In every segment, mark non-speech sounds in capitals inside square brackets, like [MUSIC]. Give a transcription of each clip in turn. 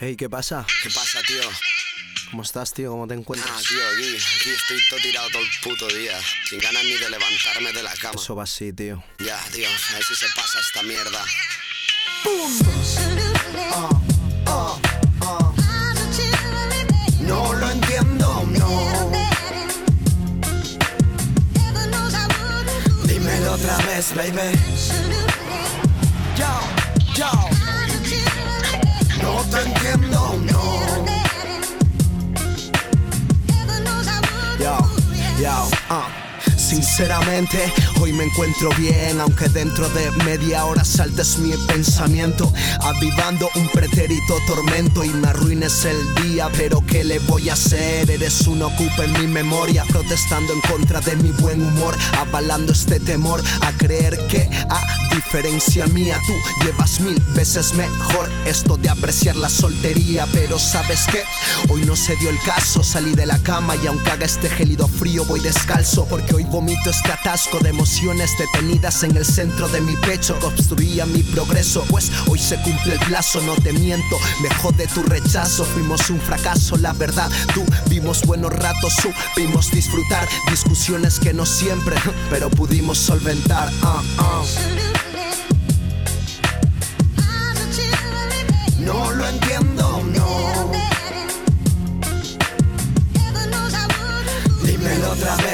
Hey, ¿qué pasa? ¿Qué pasa, tío? ¿Cómo estás, tío? ¿Cómo te encuentras? Ah, tío, aquí, aquí estoy todo tirado todo el puto día. Sin ganas ni de levantarme de la cama. Eso va así, tío. Ya, tío, a ver si se pasa esta mierda. No Vez, baby. Yo, yo. No te entiendo, no. Yo, yo, ah. Sinceramente, hoy me encuentro bien, aunque dentro de media hora saltes mi pensamiento, avivando un pretérito tormento y me arruines el día. Pero ¿qué le voy a hacer? Eres un ocupa en mi memoria, protestando en contra de mi buen humor, avalando este temor a creer que, a diferencia mía, tú llevas mil veces mejor esto de apreciar la soltería. Pero ¿sabes qué? Hoy no se dio el caso, salí de la cama y aunque haga este gélido frío, voy descalzo porque hoy vomito este atasco de emociones detenidas en el centro de mi pecho obstruía mi progreso. Pues hoy se cumple el plazo, no te miento, me jode tu rechazo. Fuimos un fracaso, la verdad. Tú vimos buenos ratos, supimos disfrutar discusiones que no siempre, [LAUGHS] pero pudimos solventar. Ah, ah.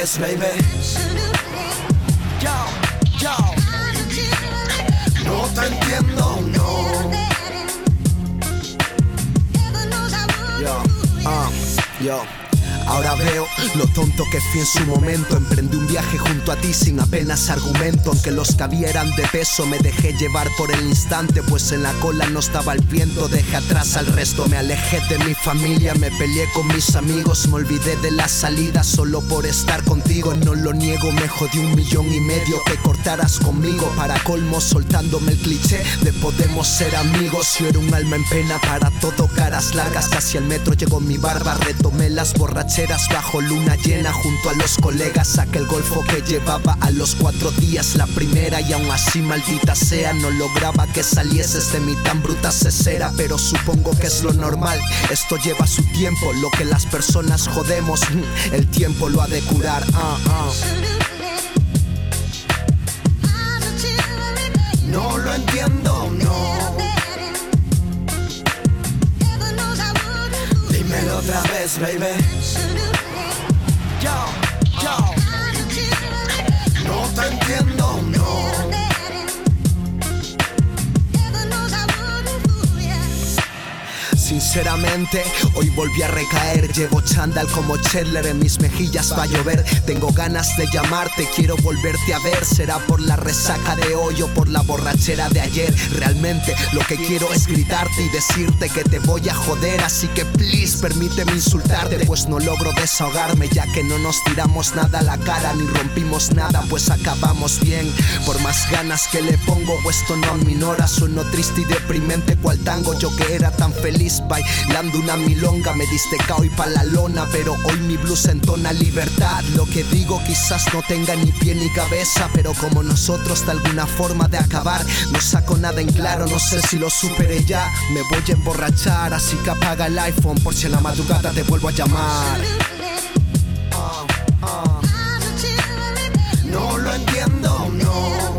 Vez, baby. Yo, yo. No te entiendo, no. Yo, ah, yo. Ahora veo lo tonto que fui en su momento. Emprendí un viaje junto a ti sin apenas argumento. Aunque los que había de peso, me dejé llevar por el instante. Pues en la cola no estaba el viento. Dejé atrás al resto, me alejé de mi familia. Me peleé con mis amigos, me olvidé de la salida solo por estar contigo. No lo niego, me jodí un millón y medio que cortaras conmigo. Para colmo, soltándome el cliché de podemos ser amigos. Yo era un alma en pena para todo, caras largas. Casi al metro llegó mi barba, retomé las borracheras bajo luna llena junto a los colegas. Saqué el golfo que llevaba a los cuatro días la primera y aún así maldita sea no lograba que salieses de mi tan bruta cesera. Pero supongo que es lo normal, esto lleva su tiempo. Lo que las personas jodemos, el tiempo lo ha de curar. ah, ah. Dímelo otra vez, baby. Yo, yo. No te entiendo, Sinceramente, hoy volví a recaer. Llevo chándal como Chandler en mis mejillas va a llover. Tengo ganas de llamarte, quiero volverte a ver. Será por la resaca de hoy o por la borrachera de ayer. Realmente lo que quiero es gritarte y decirte que te voy a joder. Así que please, permíteme insultarte. Pues no logro desahogarme, ya que no nos tiramos nada a la cara ni rompimos nada. Pues acabamos bien. Por más ganas que le pongo, esto no aminora. Sueno triste y deprimente, cual tango. Yo que era tan feliz bailando una milonga. Me diste cao y pa' la lona, pero hoy mi blues entona libertad. Lo que digo quizás no tenga ni pie ni cabeza, pero como nosotros de alguna forma de acabar, no saco nada en claro, no sé si lo superé ya. Me voy a emborrachar, así que apaga el iPhone por si en la madrugada te vuelvo a llamar. No lo entiendo, no.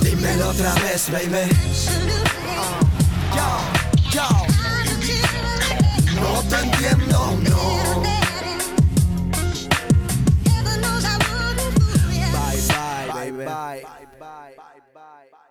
Dímelo otra vez, baby. Bye, bye,